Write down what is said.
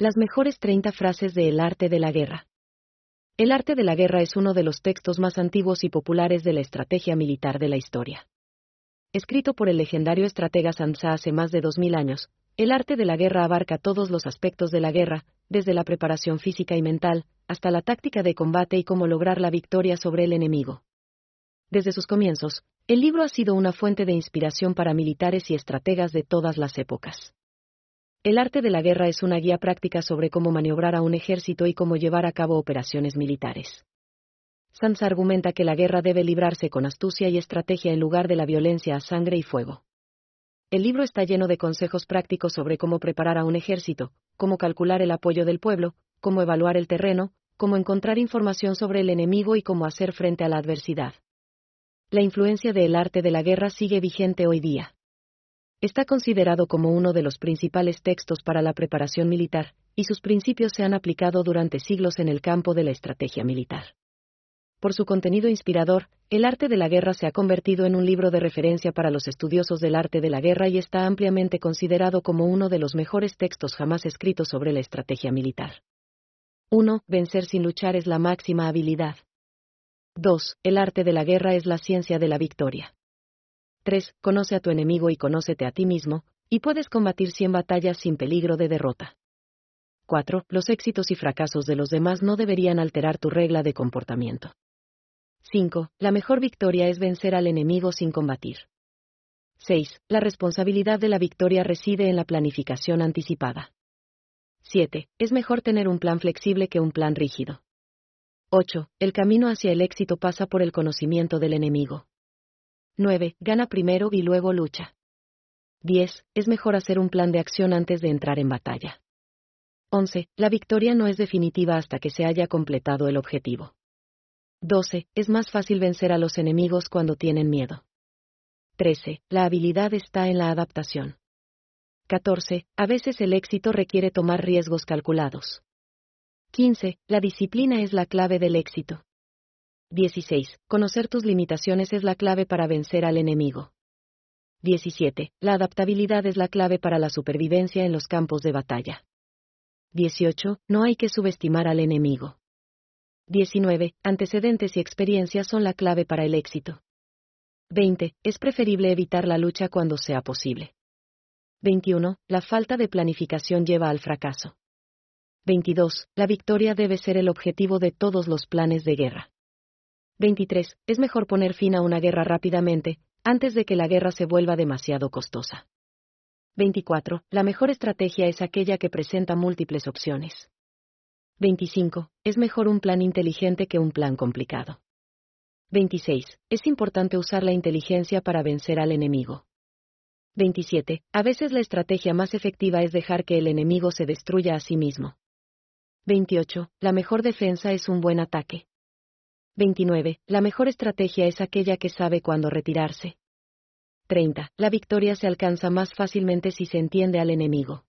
Las mejores 30 frases de El arte de la guerra. El arte de la guerra es uno de los textos más antiguos y populares de la estrategia militar de la historia. Escrito por el legendario estratega Sansa hace más de 2000 años, el arte de la guerra abarca todos los aspectos de la guerra, desde la preparación física y mental, hasta la táctica de combate y cómo lograr la victoria sobre el enemigo. Desde sus comienzos, el libro ha sido una fuente de inspiración para militares y estrategas de todas las épocas. El arte de la guerra es una guía práctica sobre cómo maniobrar a un ejército y cómo llevar a cabo operaciones militares. Sansa argumenta que la guerra debe librarse con astucia y estrategia en lugar de la violencia a sangre y fuego. El libro está lleno de consejos prácticos sobre cómo preparar a un ejército, cómo calcular el apoyo del pueblo, cómo evaluar el terreno, cómo encontrar información sobre el enemigo y cómo hacer frente a la adversidad. La influencia del arte de la guerra sigue vigente hoy día. Está considerado como uno de los principales textos para la preparación militar, y sus principios se han aplicado durante siglos en el campo de la estrategia militar. Por su contenido inspirador, El arte de la guerra se ha convertido en un libro de referencia para los estudiosos del arte de la guerra y está ampliamente considerado como uno de los mejores textos jamás escritos sobre la estrategia militar. 1. Vencer sin luchar es la máxima habilidad. 2. El arte de la guerra es la ciencia de la victoria. 3. Conoce a tu enemigo y conócete a ti mismo, y puedes combatir 100 batallas sin peligro de derrota. 4. Los éxitos y fracasos de los demás no deberían alterar tu regla de comportamiento. 5. La mejor victoria es vencer al enemigo sin combatir. 6. La responsabilidad de la victoria reside en la planificación anticipada. 7. Es mejor tener un plan flexible que un plan rígido. 8. El camino hacia el éxito pasa por el conocimiento del enemigo. 9. Gana primero y luego lucha. 10. Es mejor hacer un plan de acción antes de entrar en batalla. 11. La victoria no es definitiva hasta que se haya completado el objetivo. 12. Es más fácil vencer a los enemigos cuando tienen miedo. 13. La habilidad está en la adaptación. 14. A veces el éxito requiere tomar riesgos calculados. 15. La disciplina es la clave del éxito. 16. Conocer tus limitaciones es la clave para vencer al enemigo. 17. La adaptabilidad es la clave para la supervivencia en los campos de batalla. 18. No hay que subestimar al enemigo. 19. Antecedentes y experiencias son la clave para el éxito. 20. Es preferible evitar la lucha cuando sea posible. 21. La falta de planificación lleva al fracaso. 22. La victoria debe ser el objetivo de todos los planes de guerra. 23. Es mejor poner fin a una guerra rápidamente, antes de que la guerra se vuelva demasiado costosa. 24. La mejor estrategia es aquella que presenta múltiples opciones. 25. Es mejor un plan inteligente que un plan complicado. 26. Es importante usar la inteligencia para vencer al enemigo. 27. A veces la estrategia más efectiva es dejar que el enemigo se destruya a sí mismo. 28. La mejor defensa es un buen ataque. 29. La mejor estrategia es aquella que sabe cuándo retirarse. 30. La victoria se alcanza más fácilmente si se entiende al enemigo.